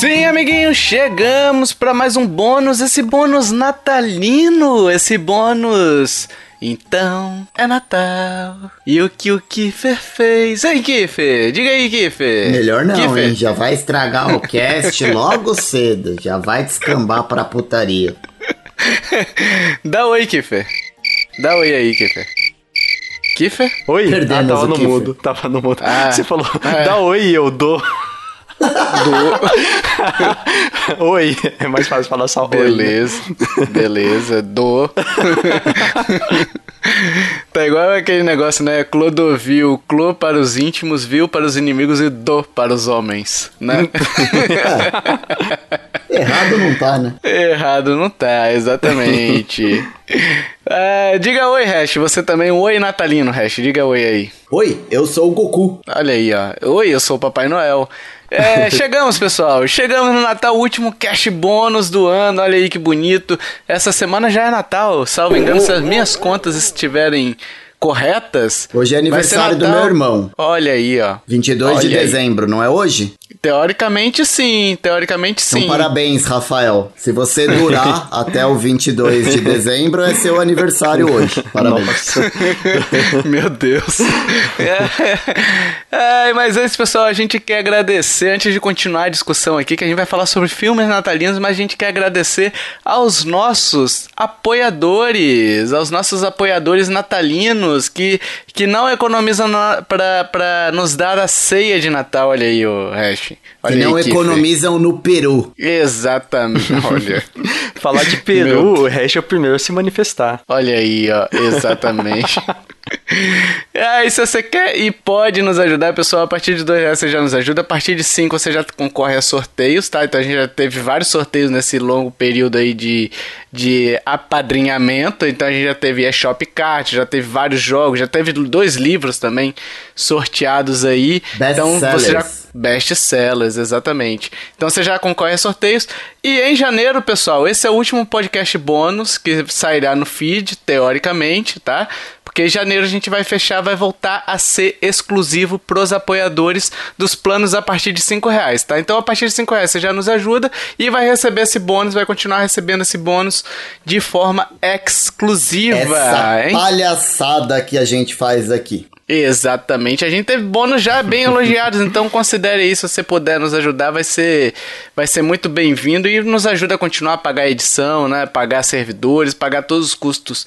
Sim, amiguinhos, chegamos para mais um bônus, esse bônus natalino, esse bônus. Então é Natal. E o que o Kiffer fez? Ei, Kiffer, diga aí, Kiffer. Melhor não, Kiffer. hein? Já vai estragar o cast logo cedo. Já vai descambar pra putaria. Dá oi, Kiffer. Dá oi aí, Kiffer. Kiffer? Oi? Perdemos ah, tava no mudo. Tava no mudo. Ah, Você falou, é. dá oi e eu dou. oi. É mais fácil falar só oi. né? Beleza, beleza, do. tá igual aquele negócio, né? Clodovil, clô para os íntimos, vil para os inimigos e do para os homens, né? Errado não tá, né? Errado não tá, exatamente. Ah, diga oi, Hash. Você também, um oi natalino, Hash. Diga oi aí. Oi, eu sou o Goku. Olha aí, ó. Oi, eu sou o Papai Noel. É, chegamos, pessoal. Chegamos no Natal, último cash bônus do ano. Olha aí que bonito. Essa semana já é Natal. Salvo engano, se as minhas contas estiverem corretas. Hoje é aniversário do meu irmão. Olha aí, ó. 22 de Olha aí. dezembro, não é hoje? Teoricamente sim, teoricamente sim. Então, parabéns, Rafael. Se você durar até o 22 de dezembro, é seu aniversário hoje. Parabéns. Meu Deus. É, mas antes, pessoal, a gente quer agradecer, antes de continuar a discussão aqui, que a gente vai falar sobre filmes natalinos, mas a gente quer agradecer aos nossos apoiadores, aos nossos apoiadores natalinos que, que não economizam pra nos dar a ceia de Natal. Olha aí, o Hash. Olha Que aí, não Kiffer. economizam no Peru. Exatamente, olha. Falar de Peru, o Hash é o primeiro a se manifestar. Olha aí, ó, exatamente. Aí, se você quer e pode nos ajudar, pessoal, a partir de dois reais você já nos ajuda, a partir de cinco você já concorre a sorteios, tá? Então a gente já teve vários sorteios nesse longo período aí de, de apadrinhamento, então a gente já teve a Shop Cart, já teve vários jogos, já teve dois livros também sorteados aí. então você já. Best sellers, exatamente. Então você já concorre a sorteios. E em janeiro, pessoal, esse é o último podcast bônus que sairá no feed, teoricamente, tá? Porque em janeiro a gente vai fechar, vai voltar a ser exclusivo pros apoiadores dos planos a partir de 5 reais, tá? Então a partir de 5 reais você já nos ajuda e vai receber esse bônus, vai continuar recebendo esse bônus de forma exclusiva, Essa hein? palhaçada que a gente faz aqui. Exatamente. A gente teve bônus já bem elogiados, então considere isso. Se você puder nos ajudar, vai ser, vai ser muito bem-vindo e nos ajuda a continuar a pagar a edição, né? Pagar servidores, pagar todos os custos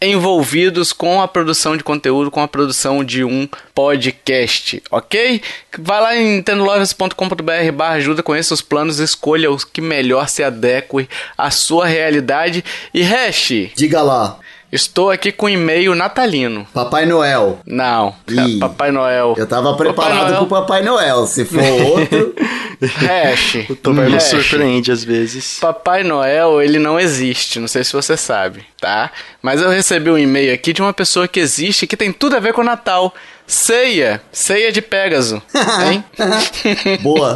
envolvidos com a produção de conteúdo, com a produção de um podcast, ok? Vai lá em nintendolovers.com.br barra ajuda, conheça os planos, escolha os que melhor se adequem à sua realidade. E Hash, Diga lá, estou aqui com um e-mail natalino. Papai Noel. Não, Ih, Papai Noel. Eu tava Papai preparado Noel. pro Papai Noel. Se for outro, Hash. O Tomé Hash. surpreende às vezes. Papai Noel, ele não existe, não sei se você sabe, tá? Mas eu recebi um e-mail aqui de uma pessoa que existe que tem tudo a ver com o Natal. Ceia, ceia de Pégaso, hein? boa.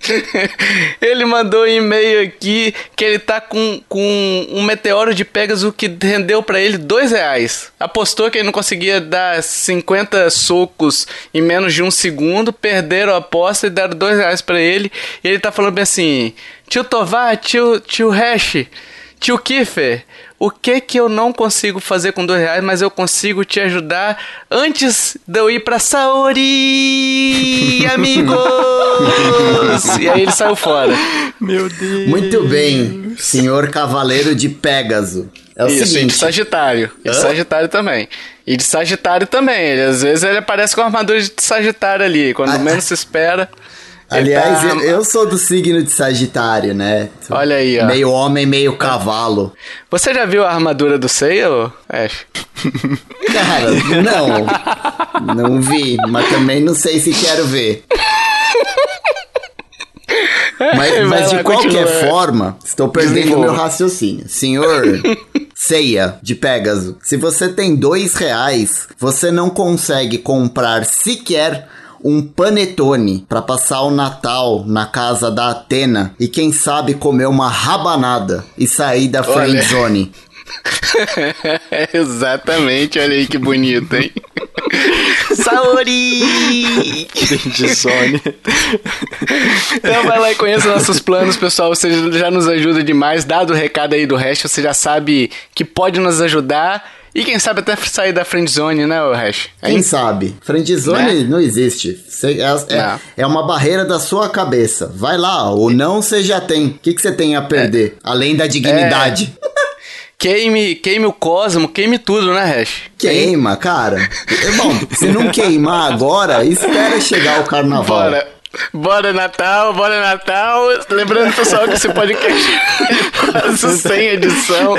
ele mandou um e-mail aqui que ele tá com, com um meteoro de Pégaso que rendeu pra ele dois reais. Apostou que ele não conseguia dar 50 socos em menos de um segundo, perderam a aposta e deram dois reais pra ele. E ele tá falando bem assim: Tio Tovar, tio, tio Hash, tio Kiffer. O que que eu não consigo fazer com dois reais, mas eu consigo te ajudar antes de eu ir pra Saori, amigos! e aí ele saiu fora. Meu Deus. Muito bem, senhor Cavaleiro de Pégaso. É o Isso, e de seguinte. Sagitário. E de? Sagitário também. E de Sagitário também. Ele, às vezes ele aparece com a armadura de Sagitário ali. Quando Ah, menos se espera. Aliás, tá- eu, sou do signo de Sagitário, né? Olha aí, ó. Meio homem, meio cavalo. Você já viu a armadura do Seiya, Ash? Cara, não. Não vi, mas também não sei se quero ver. Mas, mas de qualquer continua. forma, estou perdendo Desenvolva. meu raciocínio. Senhor Ceia de Pégaso, se você tem dois reais, você não consegue comprar sequer um panetone pra passar o Natal na casa da Atena e quem sabe comer uma rabanada e sair da friendzone. Exatamente, olha aí que bonito, hein? Saori! Danger Zone. Então vai lá e conheça nossos planos, pessoal. Você já nos ajuda demais. Dado o recado aí do resto, você já sabe que pode nos ajudar. E quem sabe até sair da friendzone, né, o Hash? Quem sabe? Friendzone Né? não existe. Cê- é, é- Não. é uma barreira da sua cabeça. Vai lá, ou não você já tem. O que, que você tem a perder? Além da dignidade. Queime, queime o cosmo, queime tudo, né, Hash? Queima, cara. É Bom, se não queimar agora, espera chegar o carnaval. Bora. Bora Natal, bora Natal. Lembrando, pessoal, que esse podcast é quase sem edição.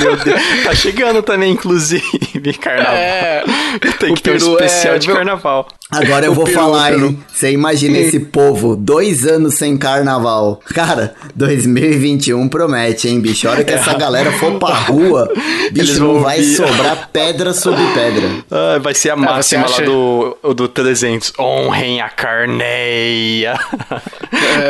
Meu Deus. Tá chegando também, inclusive, carnaval. É. Tem que ter um especial é- de carnaval. Agora eu O vou peru, falar, o peru. hein? Você imagina esse povo, dois anos sem carnaval. Cara, 2021 promete, hein, bicho? A hora que essa galera for pra rua, bicho, Eles não vão vai ouvir. sobrar pedra sobre pedra. Ah, vai ser a você máxima acha- lá do, do 300. Honrem a carneia.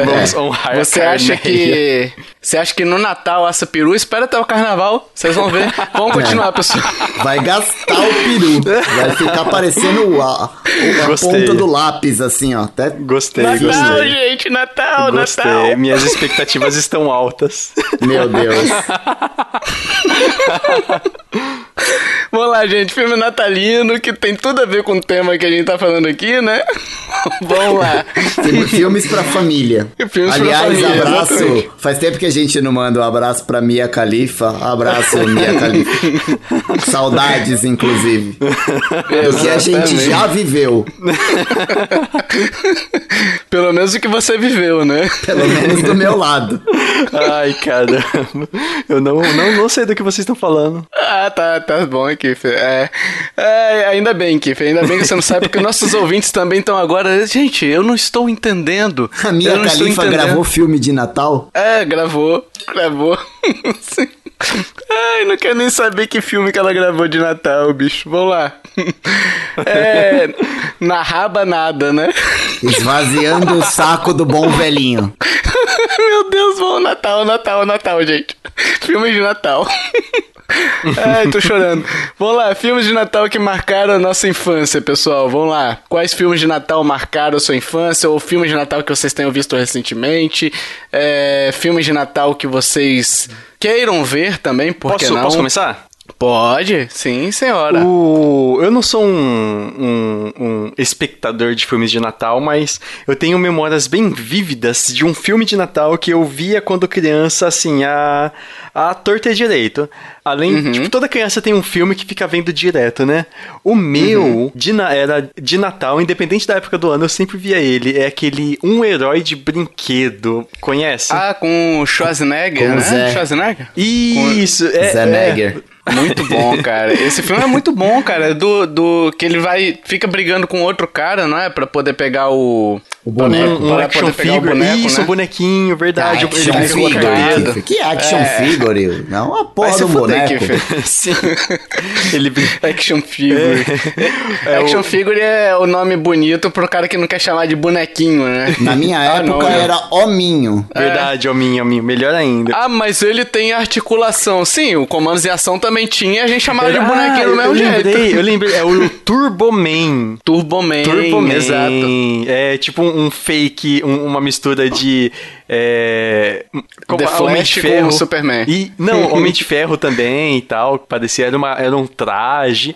Vamos honrar Você a acha carneia. que. Você acha que no Natal assa peru? Espera até o carnaval. Vocês vão ver. Vamos continuar, pessoal. Vai gastar o peru. Vai ficar parecendo a, a Gostei. ponta do lápis, assim, ó. Até Gostei, Natal, gostei. gente, Natal, Gostei. Natal. Minhas expectativas estão altas. Meu Deus. Vamos lá, gente. Filme natalino que tem tudo a ver com o tema que a gente tá falando aqui, né? Vamos lá. Filmes pra família. Filmes pra Aliás, família, abraço. exatamente. Faz tempo que a gente não manda um abraço pra Mia Khalifa. Abraço, Mia Khalifa. Saudades, inclusive. Do que a gente Exatamente. já viveu. Pelo menos o que você viveu, né? Pelo menos do meu lado. Ai, caramba. Eu não, não, não sei do que vocês estão falando. Ah, tá, tá bom, Kiff. É, é, ainda bem, Kiff. Ainda bem que você não sabe, porque nossos ouvintes também estão agora. Gente, eu não estou entendendo. A Khalifa entendendo. gravou filme de Natal. É, gravou. Gravou. Sim. Ai, não quero nem saber que filme que ela gravou de Natal, bicho. Vamos lá. É. Na raba nada, né? Esvaziando o saco do bom velhinho. Meu Deus, vamos Natal, Natal, Natal, gente. Filmes de Natal. Ai, tô chorando. Vamos lá, filmes de Natal que marcaram a nossa infância, pessoal. Vamos lá. Quais filmes de Natal marcaram a sua infância? Ou filmes de Natal que vocês tenham visto recentemente? É, filmes de Natal que vocês queiram ver também, por que Posso, não? posso começar? Pode, sim, senhora. O... Eu não sou um, um, um espectador de filmes de Natal, mas eu tenho memórias bem vívidas de um filme de Natal que eu via quando criança, assim, a, a torta direito. Além, tipo, toda criança tem um filme que fica vendo direto, né? O meu de na- era de Natal, independente da época do ano, eu sempre via ele. É aquele Um Herói de Brinquedo. Conhece? Ah, com o Schwarzenegger, Com né? Zé. Schwarzenegger? Isso, é. Zé é. Muito bom, cara. Esse filme é muito bom, cara. Do, do que ele vai fica brigando com outro cara, não é, Pra poder pegar o O boneco. Um, um action pegar o figure. boneco, Isso, né? o bonequinho, verdade. action ele pegou a figure. Que action figure? Não, uma porra do boneco. Ele Action figure. É Action o- figure é o nome bonito pro cara que não quer chamar de bonequinho, né? Na minha Ah, não, época né? era hominho. Verdade, hominho, hominho. Melhor ainda. Ah, mas ele tem articulação. Sim, o Comandos em Ação também tinha, a gente chamava de Ah, bonequinho do eu mesmo lembrei, jeito. Eu lembrei, é o Turboman. Turboman, Turboman. exato. É tipo um fake, um- uma mistura de. É, como The a Homem Flash de Ferro. o Superman. E, não, Homem de Ferro também e tal. Parecia era, uma, era um traje.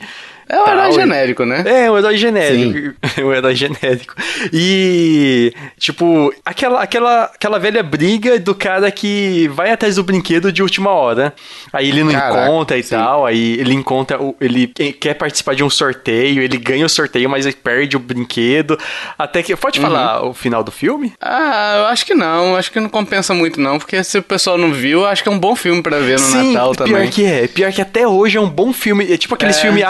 É um herói genérico, né? É, um herói genérico. um herói genérico. E, tipo, aquela, aquela, aquela velha briga do cara que vai atrás do brinquedo de última hora. Aí ele não Caraca, encontra e sim. tal. Aí ele encontra, ele que- quer participar de um sorteio, ele ganha o sorteio, mas ele perde o brinquedo. Até que. Uhum. Pode falar o final do filme? Ah, eu acho que não, acho que não compensa muito não, porque se o pessoal não viu, acho que é um bom filme pra ver no Sim, Natal pior também. que é. Pior que até hoje é um bom filme. É tipo aqueles É. filme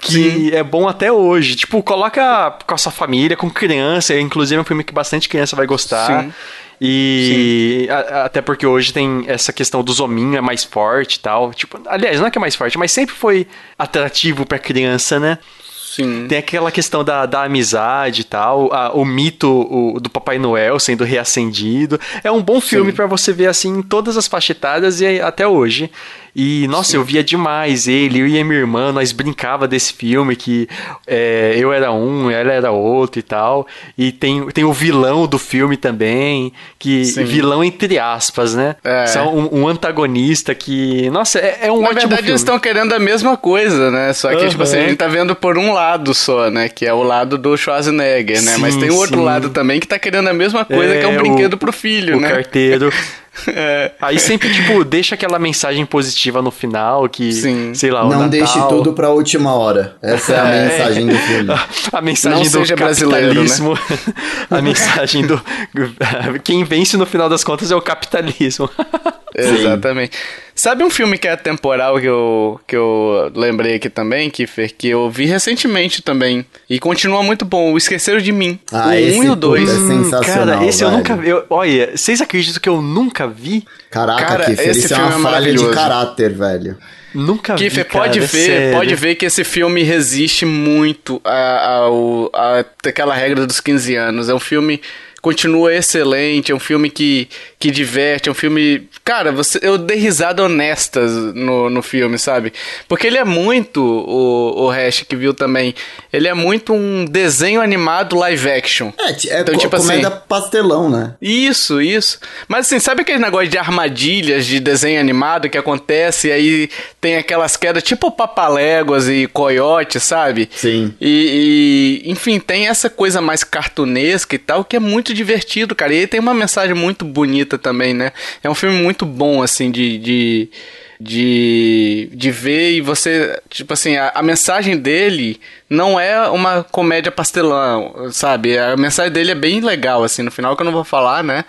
Que é bom até hoje. Tipo, coloca com a sua família, com criança. Inclusive é um filme que bastante criança vai gostar. Sim. E a- até porque hoje tem essa questão do zominho é mais forte e tal. Tipo, aliás, não é que é mais forte, mas sempre foi atrativo pra criança, né? Sim. Tem aquela questão da, da amizade e tal, a- o mito o- do Papai Noel sendo reacendido. É um bom filme pra você ver assim em todas as etárias e até hoje. E, nossa, eu via demais ele, eu e a minha irmã, nós brincava desse filme que é, eu era um, ela era outro e tal. E tem, tem o vilão do filme também, que Sim. vilão entre aspas, né? É. São um, um antagonista que, nossa, é, é um Na ótimo verdade, filme. eles estão querendo a mesma coisa, né? Só que, Aham. tipo assim, a gente tá vendo por um lado só, né? Que é o lado do Schwarzenegger, né? Mas Sim, tem o outro sim. lado também que tá querendo a mesma coisa, É, que é um o- brinquedo pro filho, o né? carteiro. É. Aí sempre, tipo, deixa aquela mensagem positiva no final, que, Sim. sei lá, o Não Natal... deixe tudo pra última hora. Essa é a É. mensagem do filme. A mensagem Não do seja brasileiro, né? capitalismo. a mensagem do... Quem vence no final das contas é o capitalismo. Exatamente. Sabe um filme que é atemporal que eu, que eu lembrei aqui também, Kiffer, que eu vi recentemente também. E continua muito bom, O Esqueceram de Mim. Ah, o 1 esse, e o 2. puta, é sensacional, Cara, esse eu velho. nunca vi. Eu- Olha, vocês acreditam que eu nunca vi? Caraca, Cara, Kiffer, esse é filme uma é falha de caráter, velho. Nunca vi, Kiffer, pode é ver, sério. pode ver que esse filme resiste muito a, ao- a, aquela regra dos 15 anos. É um filme continua excelente, é um filme que, que diverte, é um filme. Cara, você, eu dei risada honestas no, no filme, sabe? Porque ele é muito, o, o Hash que viu também, ele é muito um desenho animado live action. É, é Então, tipo comédia assim- pastelão, né? Isso, isso. Mas assim, sabe aquele negócio de armadilhas de desenho animado que acontece e aí tem aquelas quedas tipo papaléguas e coiote, sabe? Sim. E, e, enfim, tem essa coisa mais cartunesca e tal que é muito divertido, cara. E aí tem uma mensagem muito bonita também, né? É um filme muito bom, assim, de. de de, de ver e você, tipo assim, a, a mensagem dele não é uma comédia pastelão, sabe? A mensagem dele é bem legal, assim, no final que eu não vou falar, né?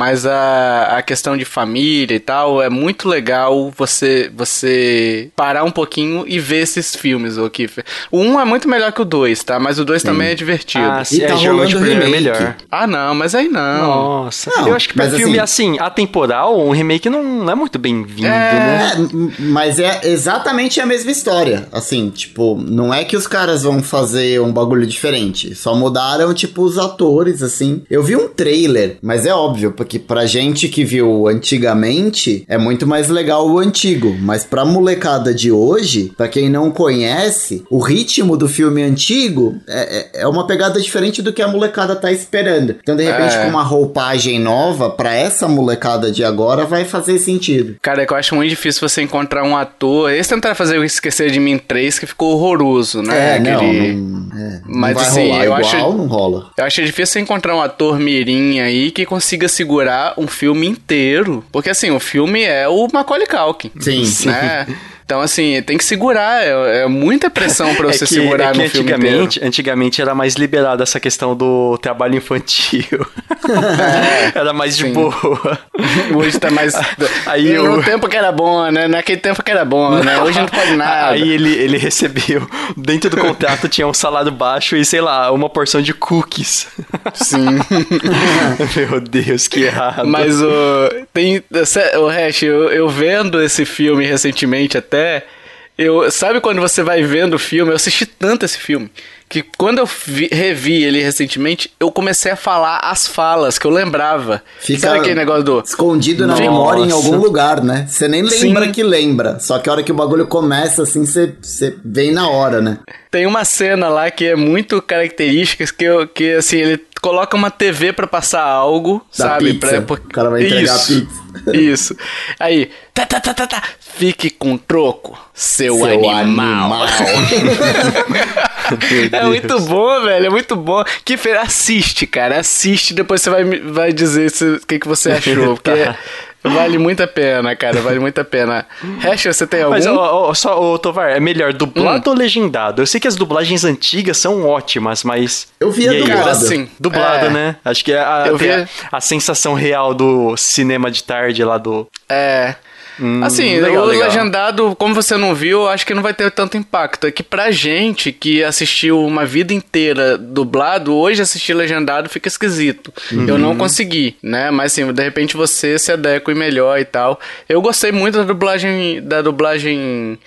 Mas a, a questão de família e tal, é muito legal você você parar um pouquinho e ver esses filmes, ô Kiffer. O 1 é muito melhor que o 2, tá? Mas o 2 também é divertido. Ah, Ah, se tá é jogo de primeiro é remake. melhor. não, mas aí não. Nossa, Não, eu acho que pra mas filme assim, atemporal, um remake não, não é muito bem-vindo, né? É, m- mas é exatamente a mesma história. Assim, tipo, não é que os caras vão fazer um bagulho diferente. Só mudaram, tipo, os atores, assim. Eu vi um trailer, mas é óbvio, porque pra gente que viu antigamente, é muito mais legal o antigo. Mas pra molecada de hoje, pra quem não conhece, o ritmo do filme antigo é, é- é uma pegada diferente do que a molecada tá esperando. Então, de repente, É. com uma roupagem nova, pra essa molecada de agora, vai fazer sentido. Cara, é que eu acho muito difícil você encontrar um ator. Eles tentaram fazer o Esquecer de Mim 3, que ficou horroroso, né? É, não, Aquele- não, é, Mas, não assim, eu igual, acho- não rola. Eu acho difícil você encontrar um ator mirim aí que consiga segurar um filme inteiro. Porque assim, o filme é o Macaulay Culkin. Sim, sim. Né? Então, assim, tem que segurar. É, é muita pressão pra você é que, segurar é no filme inteiro. antigamente, antigamente era mais liberado essa questão do trabalho infantil. era mais de sim. boa. Hoje tá mais. Aí no eu- tempo que era bom, né? Naquele tempo que era bom, né? Hoje não pode nada. Aí ele, ele recebeu, dentro do contrato tinha um salário baixo e, sei lá, uma porção de cookies. Sim. Meu Deus, que errado. Mas o. Tem. O Hash, eu, eu vendo esse filme recentemente até. Eu, sabe quando você vai vendo o filme? Eu assisti tanto esse filme. Que quando eu vi- revi ele recentemente, eu comecei a falar as falas que eu lembrava. Fica Sabe aquele negócio do. escondido na Nossa. memória em algum lugar, né? Você nem lembra Sim. que lembra. Só que a hora que o bagulho começa, assim, você você vem na hora, né? Tem uma cena lá que é muito característica, que, eu, que assim, ele coloca uma TV pra passar algo, Da sabe? pizza. Pra, O cara vai entregar Isso. pizza. Isso. Aí, tá, tá, tá, tá, tá. Fique com troco, seu, Seu animal. animal. é muito bom, velho. É muito bom. Que fe... assiste, cara. Assiste, depois você vai, vai dizer o que, que você achou. Porque Tá. Vale muito a pena, cara. Vale muito a pena. Hash, você tem algum? Mas, ó, ó, só, ô, Tovar, é melhor dublado ou legendado? Eu sei que as dublagens antigas são ótimas, mas. Eu via aí, dublado. Cara, assim, Dublado, é, né? Acho que é a, Eu tem vi- a, a sensação real do cinema de tarde lá do. É. assim, Hum, legal, o legal. legendado, como você não viu, eu acho que não vai ter tanto impacto. É que pra gente que assistiu uma vida inteira dublado, hoje assistir legendado fica esquisito. Eu Uhum. não consegui, né? Mas assim, de repente você se adequa melhor e tal. Eu gostei muito da dublagem da dublagem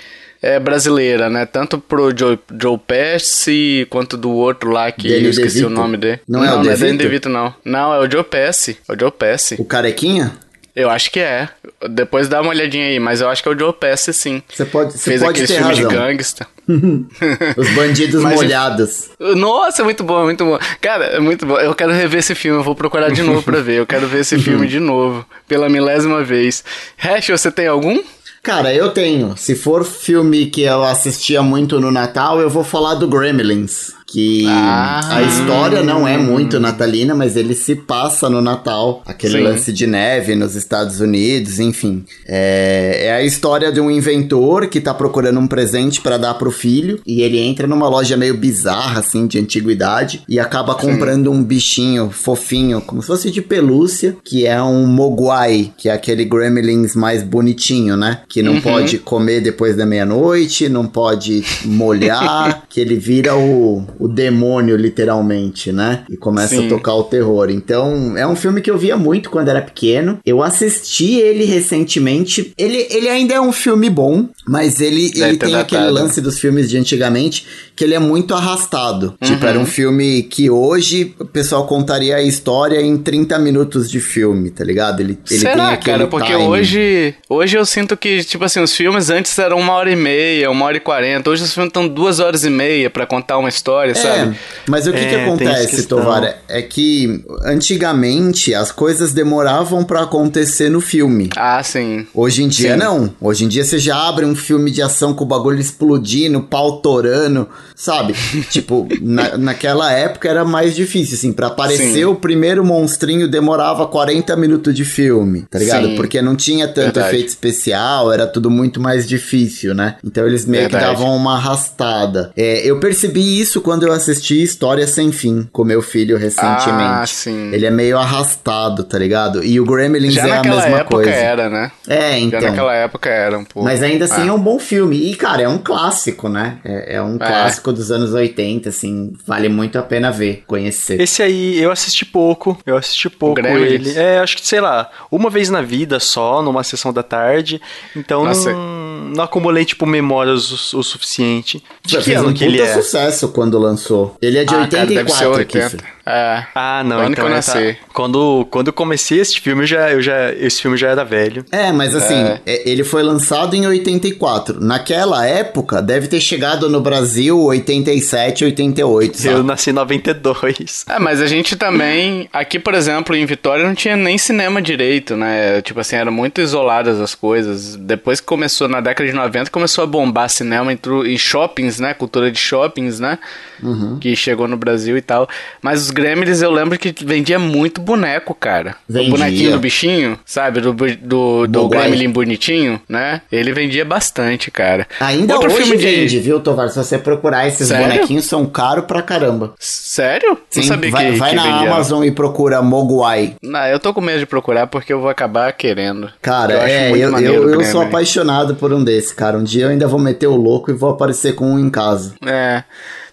é, brasileira, né? Tanto pro Joe, Joe Pesci quanto do outro lá que Danny eu esqueci DeVito. o nome dele. Não é o não é DeVito? Danny DeVito, não. Não, é o Joe Pesci. É o Joe Pesci. O carequinha? Eu acho que é. Depois dá uma olhadinha aí, mas eu acho que é o Joe Pesci, sim. Você pode, você Fez pode aquele ter filme razão. de gangsta. Os bandidos Mas- molhados. Nossa, é muito bom, é muito bom. Cara, é muito bom. Eu quero rever esse filme, eu vou procurar de novo pra ver. Eu quero ver esse filme de novo, pela milésima vez. Hash, você tem algum? Cara, eu tenho. Se for filme que eu assistia muito no Natal, eu vou falar do Gremlins. Que Ah. a história não é muito natalina, mas ele se passa no Natal. Aquele Sim. lance de neve nos Estados Unidos, enfim. É, é a história de um inventor que tá procurando um presente pra dar pro filho. E ele entra numa loja meio bizarra, assim, de antiguidade. E acaba comprando um bichinho fofinho, como se fosse de pelúcia, que é um Mogwai, que é aquele Gremlins mais bonitinho, né? Que não pode comer depois da meia-noite, não pode molhar, que ele vira o, o demônio, literalmente, né? E começa Sim. a tocar o terror. Então, é um filme que eu via muito quando era pequeno. Eu assisti ele recentemente. Ele, ele ainda é um filme bom, mas ele, Deve ele tem aquele datado. lance dos filmes de antigamente que ele é muito arrastado. Tipo, era um filme que hoje o pessoal contaria a história em 30 minutos de filme, tá ligado? Ele, ele tem Será, aquele cara? Porque timing. hoje, hoje eu sinto que, tipo assim, os filmes antes eram uma hora e meia, uma hora e quarenta. Hoje os filmes estão duas horas e meia pra contar uma história, É, sabe? mas o que, É, que acontece. Tovar? É que antigamente as coisas demoravam pra acontecer no filme. Ah, sim. Hoje em dia Sim. não. Hoje em dia você já abre um filme de ação com o bagulho explodindo, pau torando, sabe? tipo, na, naquela época era mais difícil, assim. Pra aparecer Sim. o primeiro monstrinho demorava 40 minutos de filme, tá ligado? Sim. Porque não tinha tanto Verdade. efeito especial, era tudo muito mais difícil, né? Então eles meio que Verdade. davam uma arrastada. É, eu percebi isso quando eu assisti História Sem Fim com meu filho recentemente. Ah, sim. Ele é meio arrastado, tá ligado? E o Gremlins Já é a naquela mesma época coisa. era, né? É, então. Já naquela época era um pouco. Mas ainda assim Ah. é um bom filme. E, cara, é um clássico, né? É, é um clássico dos anos 80, assim. Vale muito a pena ver, conhecer. Esse aí eu assisti pouco, eu assisti pouco ele. É, acho que, sei lá, uma vez na vida só, numa sessão da tarde. Então Nossa. não, não acumulei, tipo, memórias o, o suficiente. De que ano um que ele é? sucesso quando lançou. Ele é de Ah, cara, deve ser 84, 80. Kiffer. É. Ah, não, Ano então eu nasci. tá. Quando, quando eu comecei esse filme, eu já, eu já, esse filme já era velho. É, mas assim, É. é, ele foi lançado em 84. Naquela época, deve ter chegado no Brasil 87, 88, sabe? Eu nasci em 92. É, mas a gente também, aqui por exemplo, em Vitória não tinha nem cinema direito, né? Tipo assim, eram muito isoladas as coisas. Depois que começou, na década de 90, começou a bombar cinema entrou em shoppings, né? Cultura de shoppings, né? Uhum. Que chegou no Brasil e tal. Mas os Gremlins eu lembro que vendia muito boneco, cara. Vendia. O bonequinho do bichinho, sabe? Do, do, do. Gremlin bonitinho, né? Ele vendia bastante, cara. Ainda Outro hoje filme de- vende, viu, Tovar? Se você procurar, esses Sério? bonequinhos são caros pra caramba. Sério? Sim, não sabia vai, que, vai que na vendia. Amazon e procura Mogwai. Não, eu tô com medo de procurar porque eu vou acabar querendo. Cara, eu acho é, muito eu, eu, eu sou apaixonado por um desse, cara. Um dia eu ainda vou meter o louco e vou aparecer com um em casa. É.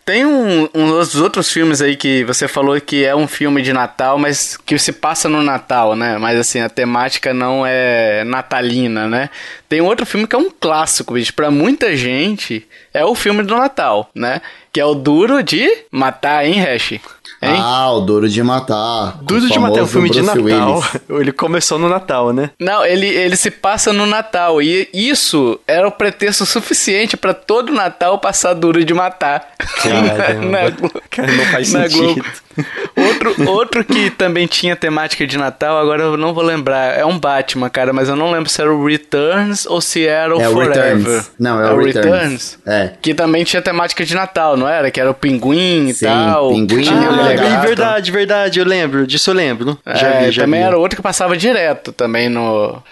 Tem um, um dos outros filmes aí que você falou que é um filme de Natal, mas que se passa no Natal, né? Mas assim, a temática não é natalina, né? Tem outro filme que é um clássico, bicho. Pra muita gente, é o filme do Natal, né? Que é o Duro de Matar, hein, Hash? Hein? Ah, o Duro de Matar. Duro de Matar é um filme de Bruce Natal. Willis. Ele começou no Natal, né? Não, ele, ele se passa no Natal. E isso era o pretexto suficiente pra todo Natal passar duro de matar. Caramba. Na- Cara, não faz na sentido. Globo. Outro, outro que também tinha temática de Natal, agora eu não vou lembrar. É um Batman, cara, mas eu não lembro se era o Returns ou se era o É Forever. Returns. Não, é o Returns. É. Que também tinha temática de Natal, não era? Que era o pinguim e Sim, tal. pinguim, gata. verdade, verdade, eu lembro. Disso eu lembro. já É, vi, já também vi. era outro que passava direto também no,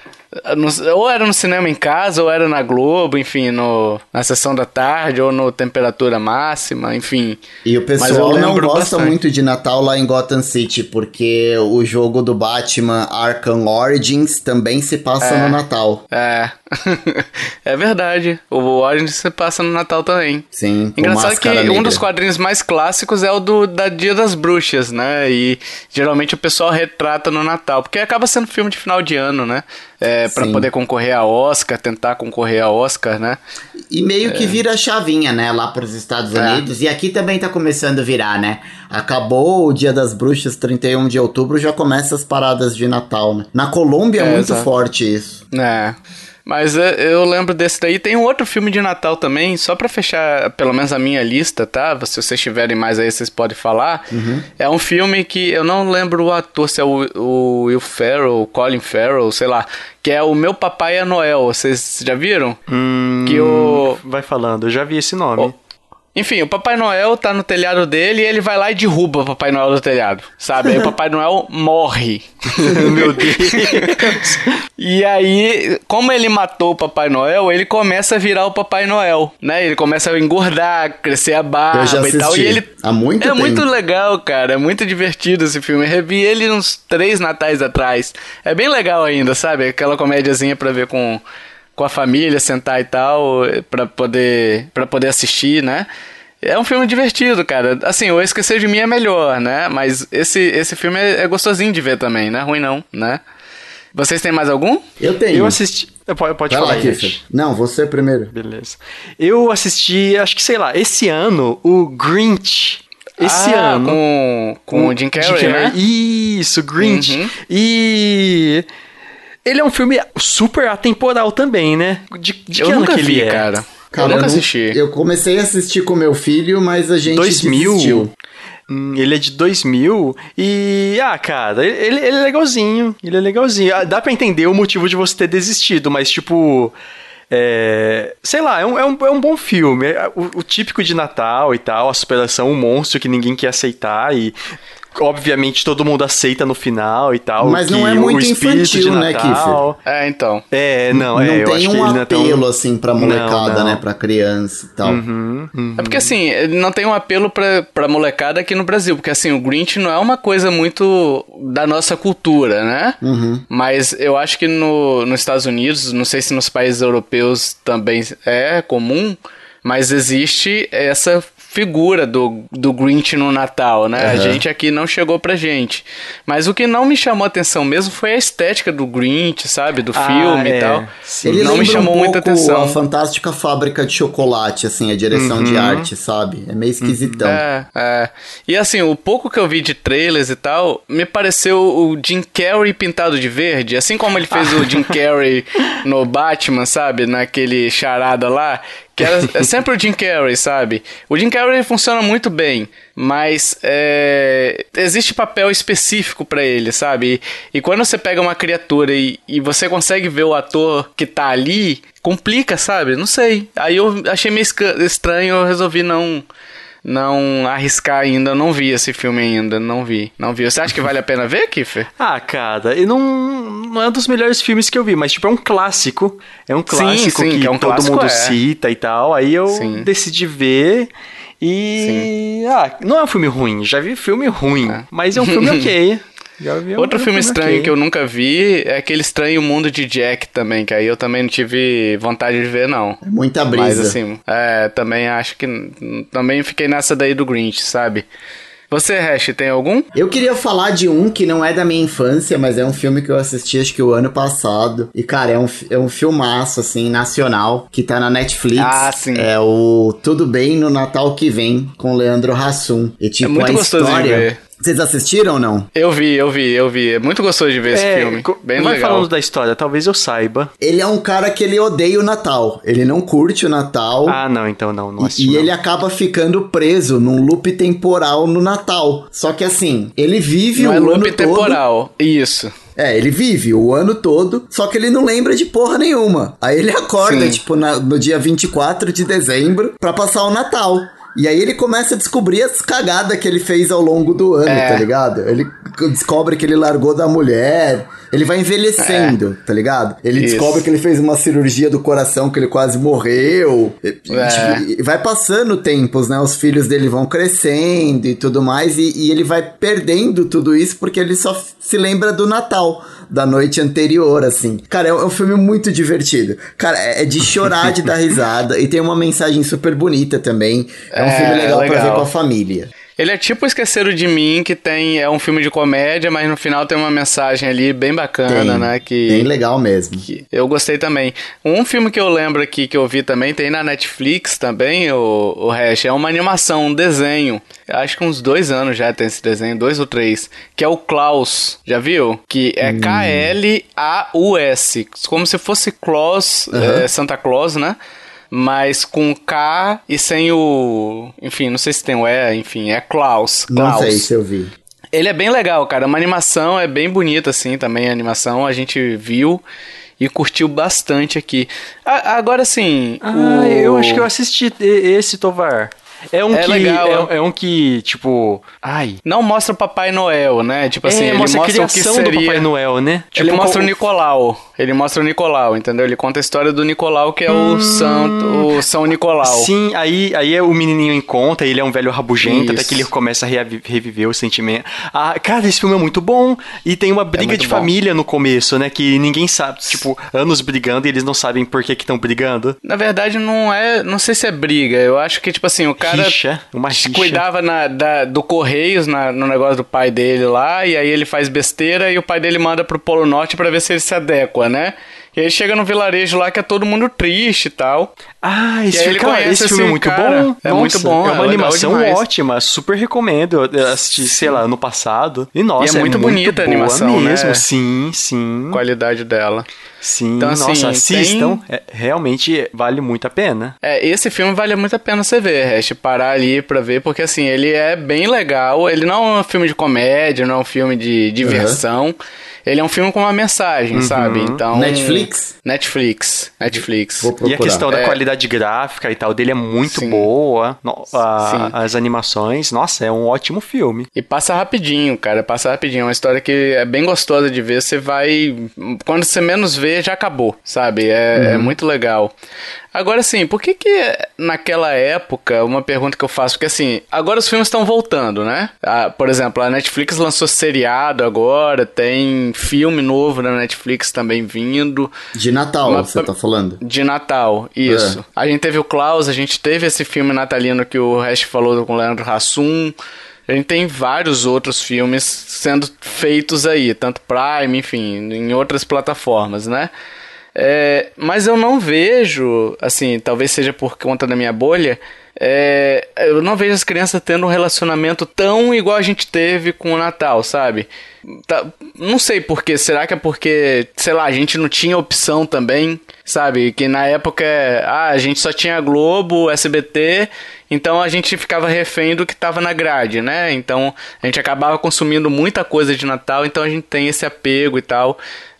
no- Ou era no cinema em casa, ou era na Globo, enfim, no, na sessão da tarde, ou no Temperatura Máxima, enfim. E o Mas eu pessoal não gosta bastante. muito de Natal lá em Gotham City, porque o jogo do Batman Arkham Origins também se passa É. no Natal. É. é verdade. O Orange se passa no Natal também. Sim, com Engraçado que um negra. dos quadrinhos mais clássicos é o do da Dia das Bruxas, né? E geralmente o pessoal retrata no Natal, porque acaba sendo filme de final de ano, né? É, para poder concorrer a Oscar, tentar concorrer a Oscar, né? E meio que vira chavinha, né, lá pros Estados É. Unidos. E aqui também tá começando a virar, né? Acabou o Dia das Bruxas, 31 de outubro, já começa as paradas de Natal, né? Na Colômbia é, É, muito exato. forte isso. É. Mas é, eu lembro desse daí. Tem um outro filme de Natal também, só pra fechar pelo menos a minha lista, tá? Se vocês tiverem mais aí, vocês podem falar. É um filme que eu não lembro o ator, se é o, o Will Ferrell, Colin Farrell, sei lá. Que é o Meu Papai é Noel. Vocês já viram? Hum, Que o- Vai falando, eu já vi esse nome. Enfim, o Papai Noel tá no telhado dele e ele vai lá e derruba o Papai Noel do telhado, sabe? Aí o Papai Noel morre. Meu Deus. E aí, como ele matou o Papai Noel, ele começa a virar o Papai Noel, né? Ele começa a engordar, crescer a barba e tal. E ele Há muito é tempo. muito legal, cara. É muito divertido esse filme. Eu revi ele uns três natais atrás. É bem legal ainda, sabe? Aquela comédiazinha pra ver com, com a família, sentar e tal, pra poder, pra poder assistir, né? É um filme divertido, cara. Assim, o Esquecer de Mim é melhor, né? Mas esse, esse filme é, é gostosinho de ver também, não é ruim não, né? Vocês têm mais algum? Eu tenho. Eu assisti. Pode, pode Vai falar, lá. Kiffer. Não, você primeiro. Beleza. Eu assisti, acho que sei lá, esse ano, o Grinch. Esse Ah, ano. Com, com o Jim Carrey, né? Isso, Grinch. Uhum. E. Ele é um filme super atemporal também, né? De, de que eu ano nunca que vi, ele é? cara. Cara, eu nunca não- assisti. Eu comecei a assistir com meu filho, mas a gente 2000? desistiu. Hum, Ele é de 2000 e. Ah, cara, ele, ele é legalzinho. Ele é legalzinho. Ah, Dá pra entender o motivo de você ter desistido, mas tipo. É, sei lá, é um, é, um, é um bom filme. É o, o típico de Natal e tal, a superação, um monstro que ninguém quer aceitar e. Obviamente todo mundo aceita no final e tal. Mas não que é muito infantil, né, Natal- É, então. É, não, é. não eu tem acho que um ele não é tão- apelo, assim, pra molecada, Não, não. né? Pra criança e tal. Uhum, uhum. É porque assim, não tem um apelo pra, pra molecada aqui no Brasil, porque assim, o Grinch não é uma coisa muito da nossa cultura, né? Uhum. Mas eu acho que no, nos Estados Unidos, não sei se nos países europeus também é comum, mas existe essa figura do, do Grinch no Natal, né? A Aham. gente aqui não chegou pra gente. Mas o que não me chamou atenção mesmo foi a estética do Grinch, sabe? Do Ah, filme é. e tal. Sim. Ele não me chamou um muita atenção. a fantástica fábrica de chocolate, assim, a direção de arte, sabe? É meio esquisitão. É, é. E assim, o pouco que eu vi de trailers e tal, me pareceu o Jim Carrey pintado de verde. Assim como ele fez o Jim Carrey no Batman, sabe? Naquele charada lá. Que é sempre o Jim Carrey, sabe? O Jim Carrey funciona muito bem, mas é, existe papel específico pra ele, sabe? E, e quando você pega uma criatura e, e você consegue ver o ator que tá ali, complica, sabe? Não sei. Aí eu achei meio estranho, eu resolvi não não arriscar ainda, não vi esse filme ainda, não vi, não vi. Você acha que vale a pena ver, Kiffer? Ah, cara, e não, não é um dos melhores filmes que eu vi, mas tipo, é um clássico. É um clássico sim, que, que é um todo clássico, mundo é. cita e tal. Aí eu Sim. decidi ver. E. Ah, não é um filme ruim. Já vi filme ruim, É. mas é um filme ok. Já vi um- Outro filme estranho ok. que eu nunca vi é aquele Estranho Mundo de Jack também, que aí eu também não tive vontade de ver, não. É muita brisa. Mas assim, é, também acho que. Também fiquei nessa daí do Grinch, sabe? Você, Hash, tem algum? Eu queria falar de um que não é da minha infância, mas é um filme que eu assisti acho que o ano passado. E, cara, é um, é um filmaço, assim, nacional, que tá na Netflix. Ah, sim. É o Tudo Bem no Natal que Vem, com Leandro Hassum. E, tipo, É muito a gostoso de história... ver. Vocês assistiram ou não? Eu vi, eu vi, eu vi. É muito gostoso de ver esse É, filme. co- Bem vai legal. falando da história, talvez eu saiba. Ele é um cara que ele odeia o Natal. Ele não curte o Natal. Ah, não, então não, não E- assisti. E, não. ele acaba ficando preso num loop temporal no Natal. Só que assim, ele vive Não o é ano loop todo. temporal. Isso. É, ele vive o ano todo, só que ele não lembra de porra nenhuma. Aí ele acorda, Sim. tipo, na- no dia 24 de dezembro pra passar o Natal. E aí ele começa a descobrir as cagadas que ele fez ao longo do ano, É. tá ligado? Ele descobre que ele largou da mulher. Ele vai envelhecendo, tá ligado? Ele É. Isso. descobre que ele fez uma cirurgia do coração, que ele quase morreu. É. tipo, vai passando tempos, né? Os filhos dele vão crescendo e tudo mais. E, e ele vai perdendo tudo isso porque ele só se lembra do Natal, da noite anterior, assim. Cara, é um, é um filme muito divertido. Cara, é, é de chorar, de dar risada. E tem uma mensagem super bonita também. É um É, filme legal, pra legal. ver com a família. Ele é tipo Esqueceram de Mim, que tem é um filme de comédia, mas no final tem uma mensagem ali bem bacana, Tem, né? Que, Bem legal mesmo. que eu gostei também. Um filme que eu lembro aqui que eu vi também, tem na Netflix também, o, o Hash, é uma animação, um desenho. Acho que uns dois anos já tem esse desenho, dois ou três. Que é o Klaus, já viu? Que é K-L-A-U-S. Como se fosse Claus, Aham. é, Santa Claus, né? Mas com K e sem o. Enfim, não sei se tem o E, enfim, é Klaus. Não Klaus. sei se eu vi. Ele é bem legal, cara. Uma animação é bem bonita, assim, também a animação. A gente viu e curtiu bastante aqui. A- agora, sim. Ah, o- eu acho que eu assisti esse, Tovar. É um É que. legal, é, é um que, tipo. Ai. Não mostra o Papai Noel, né? Tipo assim, é, ele mostra mostra, a o que criação seria... do Papai Noel, né? Ele Tipo, mostra o co- Nicolau. Ele mostra o Nicolau, entendeu? Ele conta a história do Nicolau, que é o Santo, o São Nicolau. Sim, aí, aí é o menininho encontra, ele é um velho rabugento, até Isso. que ele começa a reviver o sentimento. Ah, cara, esse filme é muito bom. E tem uma briga de bom. família no começo, né? Que ninguém sabe. Tipo, anos brigando e eles não sabem por que estão brigando. Na verdade, não é. Não sei se é briga. Eu acho que, tipo assim, o cara. Rixa, uma rixa. cuidava na- da- do Correios na- no negócio do pai dele lá, e aí ele faz besteira e o pai dele manda pro Polo Norte pra ver se ele se adequa, né? E aí chega no vilarejo lá que é todo mundo triste e tal. Ah, esse, filme, ele cara, conhece esse filme é muito cara. bom. É muito bom, É é uma legal animação demais. ótima, super recomendo. Eu assisti, sei lá, ano passado. E nossa, E é muito bonita a animação, né? mesmo. Sim, sim. Qualidade dela. Sim, Então, assim, nossa, assistam. tem- É, realmente vale muito a pena. É, esse filme vale muito a pena você ver, Hash, parar ali pra ver, porque assim, ele é bem legal. Ele não é um filme de comédia, não é um filme de diversão. Ele é um filme com uma mensagem, Uhum. sabe? Então. Netflix? Netflix. Netflix. E a questão da É. qualidade gráfica e tal dele é muito Sim. boa. No- a- Sim. as animações, nossa, é um ótimo filme. E passa rapidinho, cara. Passa rapidinho. É uma história que é bem gostosa de ver. Você vai. Quando você menos vê, já acabou, sabe? É, é muito legal. Agora, assim, por que que naquela época, uma pergunta que eu faço, porque assim, agora os filmes estão voltando, né? Ah, por exemplo, a Netflix lançou seriado agora, tem filme novo na Netflix também vindo. De Natal, Uma- você tá falando? De Natal, isso. A gente teve o Klaus, a gente teve esse filme natalino que o Hash falou com o Leandro Hassum. A gente tem vários outros filmes sendo feitos aí, tanto Prime, enfim, em outras plataformas, né? É, mas eu não vejo, assim, talvez seja por conta da minha bolha, é, eu não vejo as crianças tendo um relacionamento tão igual a gente teve com o Natal, sabe? Tá- não sei porquê, será que é porque, sei lá, a gente não tinha opção também, sabe? Que na época, ah, a gente só tinha Globo, SBT, então a gente ficava refém do que tava na grade, né? Então a gente acabava consumindo muita coisa de Natal, então a gente tem esse apego e tal.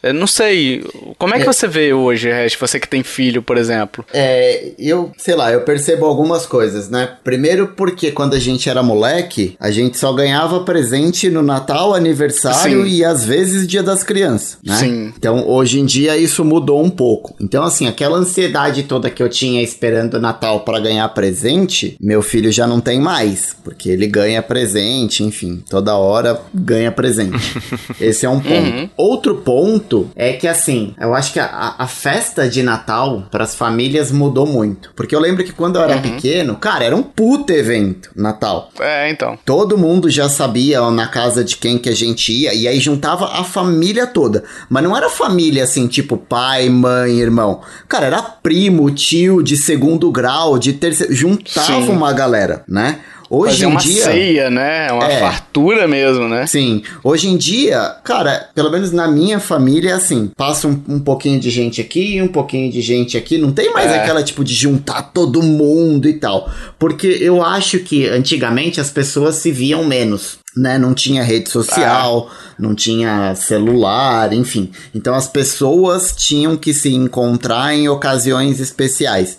Eu não sei, como é que você vê hoje, Rest, você que tem filho, por exemplo? É, eu, sei lá, eu percebo algumas coisas, né? Primeiro porque quando a gente era moleque, a gente só ganhava presente no Natal, aniversário Sim. e às vezes Dia das Crianças, né? Sim. Então, hoje em dia isso mudou um pouco. Então, assim, aquela ansiedade toda que eu tinha esperando o Natal para ganhar presente, meu filho já não tem mais, porque ele ganha presente, enfim, toda hora ganha presente. Esse é um ponto. Outro ponto é que, assim, eu acho que a, a festa de Natal para as famílias mudou muito. Porque eu lembro que quando eu era pequeno, cara, era um puto evento Natal. É, então. Todo mundo já sabia ó, na casa de quem que a gente ia, e aí juntava a família toda. Mas não era família assim, tipo pai, mãe, irmão. Cara, era primo, tio de segundo grau, de terceiro. Juntava Sim. uma galera, né? Hoje Fazer em uma dia. ceia, né? Uma É. fartura mesmo, né? Sim, hoje em dia, cara, pelo menos na minha família é assim: passa um, um pouquinho de gente aqui, um pouquinho de gente aqui, não tem mais É. aquela tipo de juntar todo mundo e tal. Porque eu acho que antigamente as pessoas se viam menos. Né? Não tinha rede social, não tinha celular, enfim. Então as pessoas tinham que se encontrar em ocasiões especiais.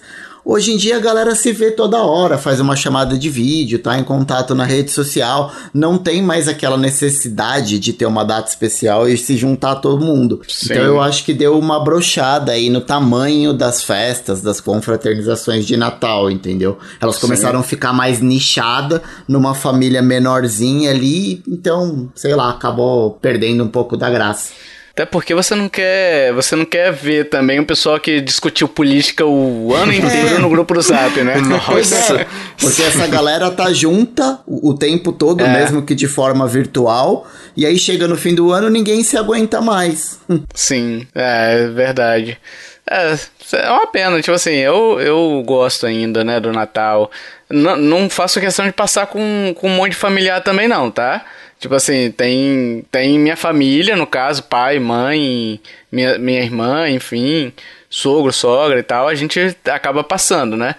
Hoje em dia a galera se vê toda hora, faz uma chamada de vídeo, tá em contato na rede social, não tem mais aquela necessidade de ter uma data especial e se juntar todo mundo. Sim. Então eu acho que deu uma brochada aí no tamanho das festas, das confraternizações de Natal, entendeu? Elas começaram a ficar mais nichada numa família menorzinha ali, então, sei lá, acabou perdendo um pouco da graça. Até porque você não quer, você não quer ver também um pessoal que discutiu política o ano inteiro no grupo do Zap, né? Pois é, porque essa galera tá junta o, o tempo todo, É. mesmo que de forma virtual, e aí chega no fim do ano ninguém se aguenta mais. Sim, é, é verdade. É, é uma pena, tipo assim, eu, eu gosto ainda, né, do Natal. N não faço questão de passar com, com um monte de familiar também, não, tá? Tipo assim, tem, tem minha família, no caso, pai, mãe, minha, minha irmã, enfim, sogro, sogra e tal, a gente acaba passando, né?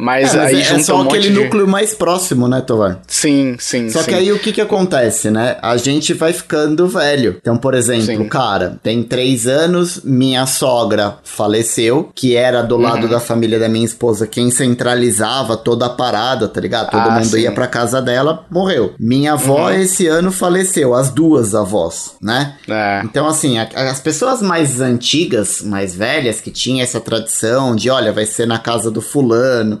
Mas, É, mas aí é, é junta só um aquele de... núcleo mais próximo, né, Tovar? Sim, sim, Só sim. que aí o que que acontece, né? A gente vai ficando velho. Então, por exemplo, Sim. cara, tem três anos, minha sogra faleceu, que era do Uhum. lado da família da minha esposa quem centralizava toda a parada, tá ligado? Todo Ah, mundo ia sim. pra casa dela, morreu. Minha avó Uhum. esse ano faleceu, as duas avós, né? É. Então, assim, a- as pessoas mais antigas, mais velhas, que tinham essa tradição de, olha, vai ser na casa do fulano,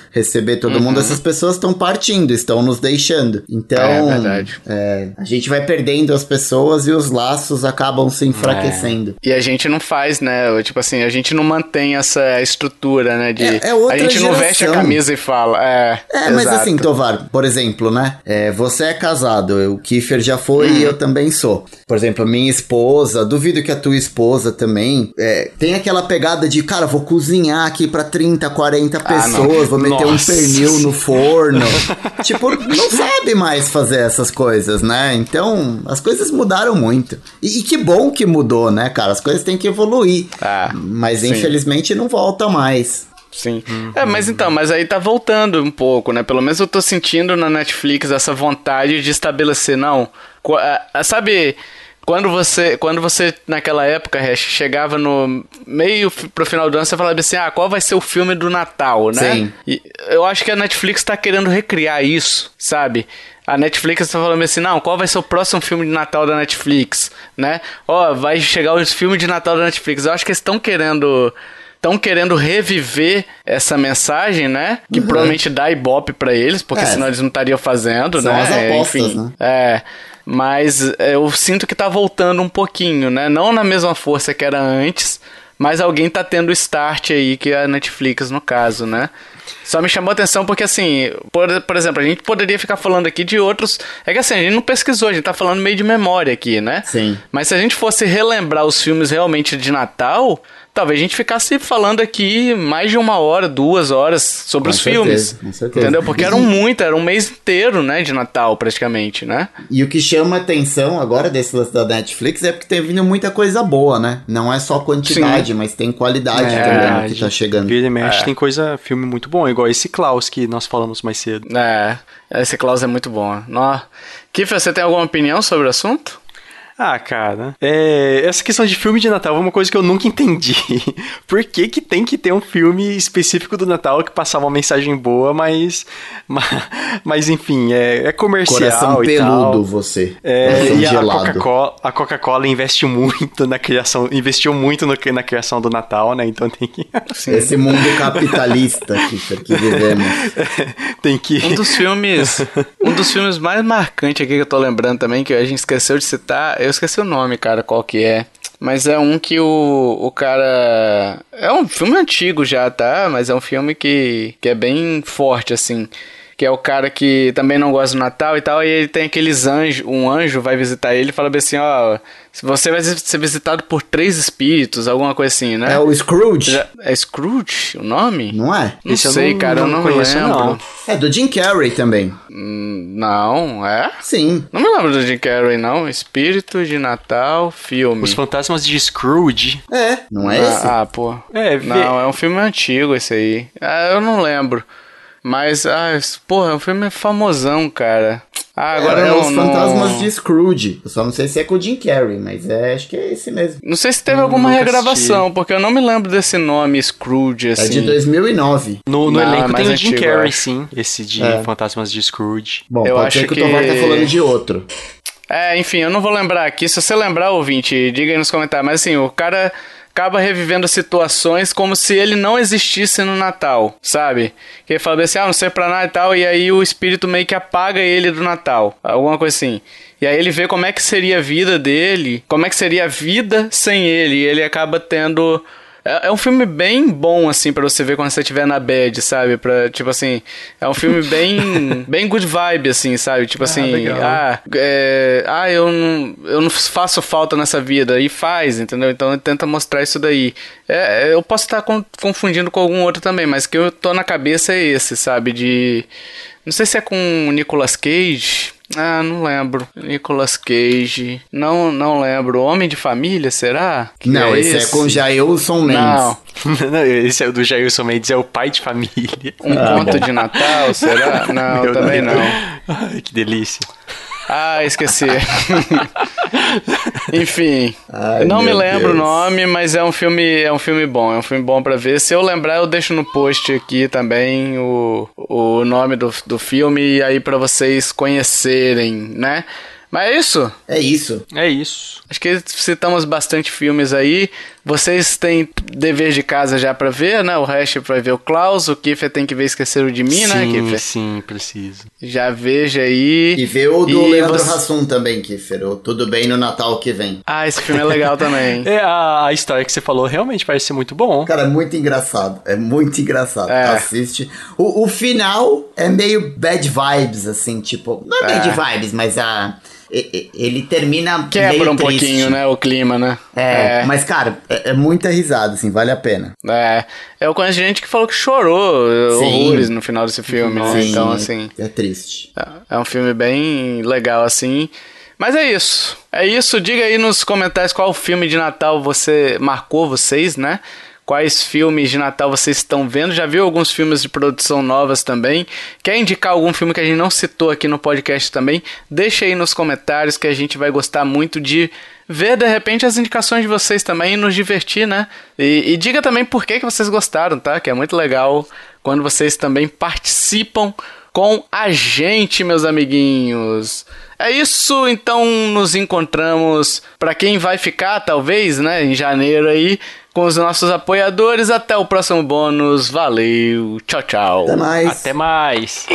receber todo Uhum. mundo, essas pessoas estão partindo, estão nos deixando. Então, É verdade. é, a gente vai perdendo as pessoas e os laços acabam se enfraquecendo. E a gente não faz, né? Tipo assim, a gente não mantém essa estrutura, né? De, É- é outra a gente não veste a geração. camisa e fala. É, É, mas assim, Tovar, por exemplo, né? É, você é casado, o Kiefer já foi Uhum. e eu também sou. Por exemplo, a minha esposa, duvido que a tua esposa também é, tem aquela pegada de, cara, vou cozinhar aqui pra 30, 40 Ah, não. pessoas, vou meter um Nossa. pernil no forno. tipo, não sabe mais fazer essas coisas, né? Então, as coisas mudaram muito. E, e que bom que mudou, né, cara? As coisas têm que evoluir. Ah, mas sim. infelizmente não volta mais. Sim. É, mas então, mas aí tá voltando um pouco, né? Pelo menos eu tô sentindo na Netflix essa vontade de estabelecer, não. ah, ah, Sabe, quando você, quando você naquela época, Hash, chegava no meio pro final do ano, você falava assim: ah, qual vai ser o filme do Natal, né? Sim. E eu acho que a Netflix tá querendo recriar isso, sabe? A Netflix tá falando assim, não, qual vai ser o próximo filme de Natal da Netflix, né? Ó, vai chegar os filmes de Natal da Netflix. Eu acho que eles estão querendo estão querendo reviver essa mensagem, né? Que provavelmente dá ibope pra eles, porque Uhum. É. senão eles não estariam fazendo, São né? as apostas, Enfim, né? É. Mas é, eu sinto que tá voltando um pouquinho, né? Não na mesma força que era antes, mas alguém tá tendo start aí, que é a Netflix, no caso, né? Só me chamou a atenção porque, assim, por, por exemplo, a gente poderia ficar falando aqui de outros. É que assim, a gente não pesquisou, a gente tá falando meio de memória aqui, né? Sim. Mas se a gente fosse relembrar os filmes realmente de Natal, talvez a gente ficasse falando aqui mais de uma hora, duas horas sobre Com os certeza, filmes. com certeza. Entendeu? Porque eram muito, era um mês inteiro, né, de Natal, praticamente, né? E o que chama atenção agora desse lance da Netflix é porque tem vindo muita coisa boa, né? Não é só quantidade, mas tem qualidade É, também que tá chegando. Vira e mexe, É. tem coisa, filme muito bom, igual esse Klaus que nós falamos mais cedo. É, esse Klaus é muito bom. Nó. Kiffer, você tem alguma opinião sobre o assunto? Ah, cara, é, essa questão de filme de Natal é uma coisa que eu nunca entendi. Por que que tem que ter um filme específico do Natal que passava uma mensagem boa, mas, mas, mas enfim, é, é comercial Coração e peludo tal. você. É, Coração e a gelado. Coca-Cola, a Coca-Cola investe muito na criação, investiu muito no- na criação do Natal, né? Então tem que, Sim. Esse mundo capitalista Kiffer, que vivemos. tem que Um dos filmes, um dos filmes mais marcantes aqui que eu tô lembrando também, que a gente esqueceu de citar, eu esqueci o nome, cara, qual que é. Mas é um que o, o cara. É um filme antigo já, tá? Mas é um filme que, que é bem forte, assim. Que é o cara que também não gosta do Natal e tal, e ele tem aqueles anjos, um anjo vai visitar ele e fala assim, ó, você vai ser visitado por três espíritos, alguma coisa assim, né? É o Scrooge, É Scrooge o nome? não é? Não Esse eu sei, não- cara, eu não não conheço, lembro. não. É do Jim Carrey também. Hum, Não, é? Sim. Não me lembro do Jim Carrey, não. Espírito de Natal, filme. Os Fantasmas de Scrooge. É, não é esse? ah, ah, pô. É, vê- Não, é um filme antigo esse aí. Ah, eu não lembro. Mas, ah, porra, é um filme famosão, cara. Ah, agora é, eu é não, os não- Fantasmas de Scrooge. Eu só não sei se é com o Jim Carrey, mas é, acho que é esse mesmo. Não sei se teve alguma nunca regravação, porque eu não me lembro desse nome, Scrooge, É assim. de 2009. No, no Não, é elenco tem o Jim antigo, Carrey, acho. sim. Esse de É. Fantasmas de Scrooge. Bom, Eu pode acho ser que, que- o Tovar tá falando de outro. É, enfim, eu não vou lembrar aqui. Se você lembrar, ouvinte, diga aí nos comentários. Mas assim, o cara acaba revivendo situações como se ele não existisse no Natal, sabe? Que ele fala assim, ah, não sei pra nada e tal, e aí o espírito meio que apaga ele do Natal, alguma coisa assim. E aí ele vê como é que seria a vida dele, como é que seria a vida sem ele, e ele acaba tendo é, é um filme bem bom, assim, para você ver quando você estiver na bed, sabe? Pra, tipo assim, é um filme bem bem good vibe, assim, sabe? Tipo ah, assim, legal. ah, é, ah eu, não, eu não faço falta nessa vida. E faz, entendeu? Então tenta mostrar isso daí. É, é eu posso estar confundindo com algum outro também, mas que eu tô na cabeça é esse, sabe? De... Não sei se é com o Nicolas Cage ah, não lembro. Nicolas Cage. Não, não lembro. Homem de Família, será? Que não, é esse, esse, é com Jailson Mendes. Não. esse é do Jailson Mendes, é o pai de família. Um ah, conto bom. de Natal, será? Não, Meu também Deus. não. Ai, que delícia. Ah, esqueci. Enfim, Ai, não me lembro Deus. o nome, mas é um filme, é um filme bom, é um filme bom para ver. Se eu lembrar, eu deixo no post aqui também o, o nome do, do filme e aí para vocês conhecerem, né? Mas é isso? É isso. É isso. Acho que citamos bastante filmes aí. Vocês têm dever de casa já pra ver, né? O resto vai ver o Klaus, o Kiffer tem que ver Esqueceram de Mim, sim, né, Kiffer? Sim, preciso. Já veja aí. E vê o do e Leandro você... Hassum também, Kiffer. O Tudo Bem no Natal que vem. Ah, esse filme é legal também. é, a, a, história que você falou realmente parece ser muito bom. Cara, é muito engraçado. É muito engraçado. É. Assiste. O, o final é meio bad vibes, assim, tipo... Não é, é. bad vibes, mas a ele termina quebra um triste. pouquinho, né, o clima, né? É, é. mas cara, é, é, muita risada, assim, vale a pena. É, eu conheço gente que falou que chorou Sim. horrores no final desse filme, né? Então, assim... É triste. É, é um filme bem legal, assim... Mas é isso. É isso. Diga aí nos comentários qual filme de Natal você marcou vocês, né? Quais filmes de Natal vocês estão vendo. Já viu alguns filmes de produção novas também? Quer indicar algum filme que a gente não citou aqui no podcast também? Deixa aí nos comentários que a gente vai gostar muito de ver de repente as indicações de vocês também e nos divertir, né? E, e diga também por que, que vocês gostaram, tá? Que é muito legal quando vocês também participam com a gente, meus amiguinhos. É isso, então nos encontramos para quem vai ficar, talvez, né, em janeiro aí, com os nossos apoiadores. Até o próximo bônus. Valeu. Tchau, tchau. Até mais. Até mais.